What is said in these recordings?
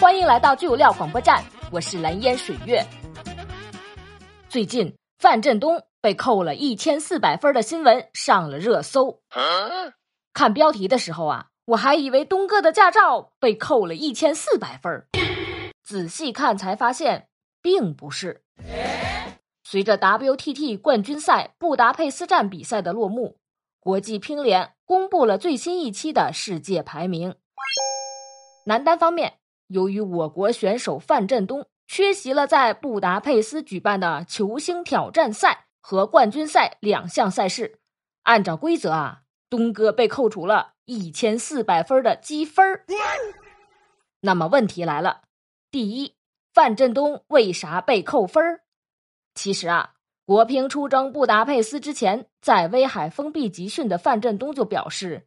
欢迎来到最油料广播站，我是蓝烟水月。最近范振东被扣了一千四百分的新闻上了热搜。看标题的时候啊，我还以为东哥的驾照被扣了一千四百分，仔细看才发现并不是。随着 WTT 冠军赛布达佩斯站比赛的落幕。国际乒联公布了最新一期的世界排名。男单方面，由于我国选手范振东缺席了在布达佩斯举办的球星挑战赛和冠军赛两项赛事，按照规则啊，东哥被扣除了一千四百分的积分那么问题来了，第一，范振东为啥被扣分其实啊，国乒出征布达佩斯之前，在威海封闭集训的范振东就表示，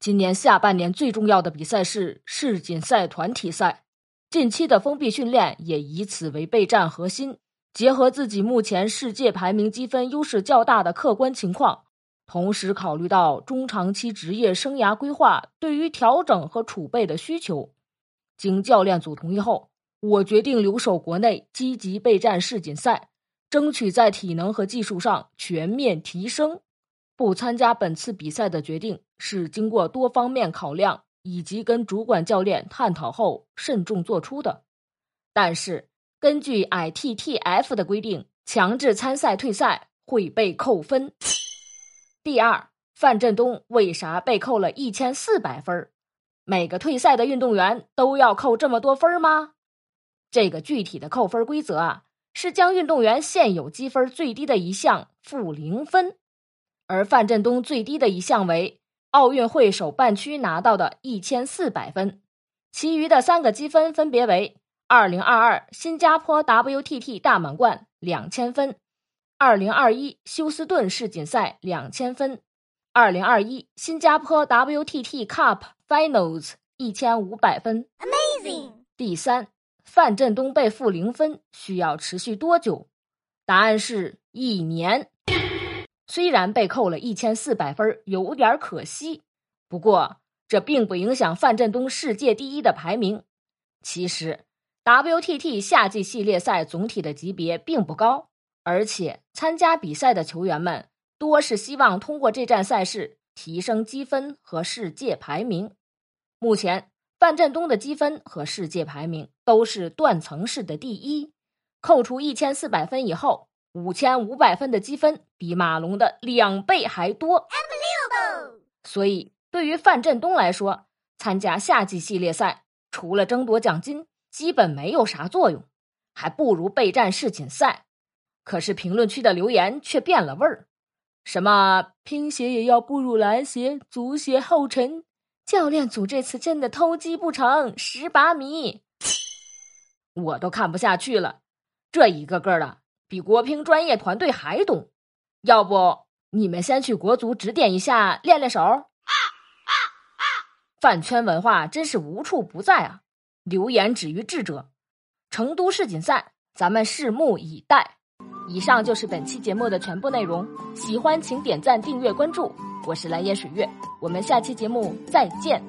今年下半年最重要的比赛是世锦赛团体赛。近期的封闭训练也以此为备战核心，结合自己目前世界排名积分优势较大的客观情况，同时考虑到中长期职业生涯规划对于调整和储备的需求，经教练组同意后，我决定留守国内，积极备战世锦赛。争取在体能和技术上全面提升。不参加本次比赛的决定是经过多方面考量以及跟主管教练探讨后慎重做出的。但是根据 ITTF 的规定，强制参赛退赛会被扣分。第二，范振东为啥被扣了一千四百分？每个退赛的运动员都要扣这么多分吗？这个具体的扣分规则啊。是将运动员现有积分最低的一项负零分，而范振东最低的一项为奥运会首半区拿到的一千四百分，其余的三个积分分别为二零二二新加坡 WTT 大满贯两千分，二零二一休斯顿世锦赛两千分，二零二一新加坡 WTT Cup Finals 一千五百分。Amazing！第三。范振东被负零分需要持续多久？答案是一年。虽然被扣了一千四百分，有点可惜，不过这并不影响范振东世界第一的排名。其实，WTT 夏季系列赛总体的级别并不高，而且参加比赛的球员们多是希望通过这站赛事提升积分和世界排名。目前。范振东的积分和世界排名都是断层式的第一，扣除一千四百分以后，五千五百分的积分比马龙的两倍还多。所以，对于范振东来说，参加夏季系列赛除了争夺奖金，基本没有啥作用，还不如备战世锦赛。可是评论区的留言却变了味儿，什么拼鞋也要步入篮协，足协后尘。教练组这次真的偷鸡不成蚀把米，我都看不下去了。这一个个的比国乒专业团队还懂，要不你们先去国足指点一下，练练手。饭圈文化真是无处不在啊！流言止于智者。成都世锦赛，咱们拭目以待。以上就是本期节目的全部内容，喜欢请点赞、订阅、关注。我是蓝颜水月，我们下期节目再见。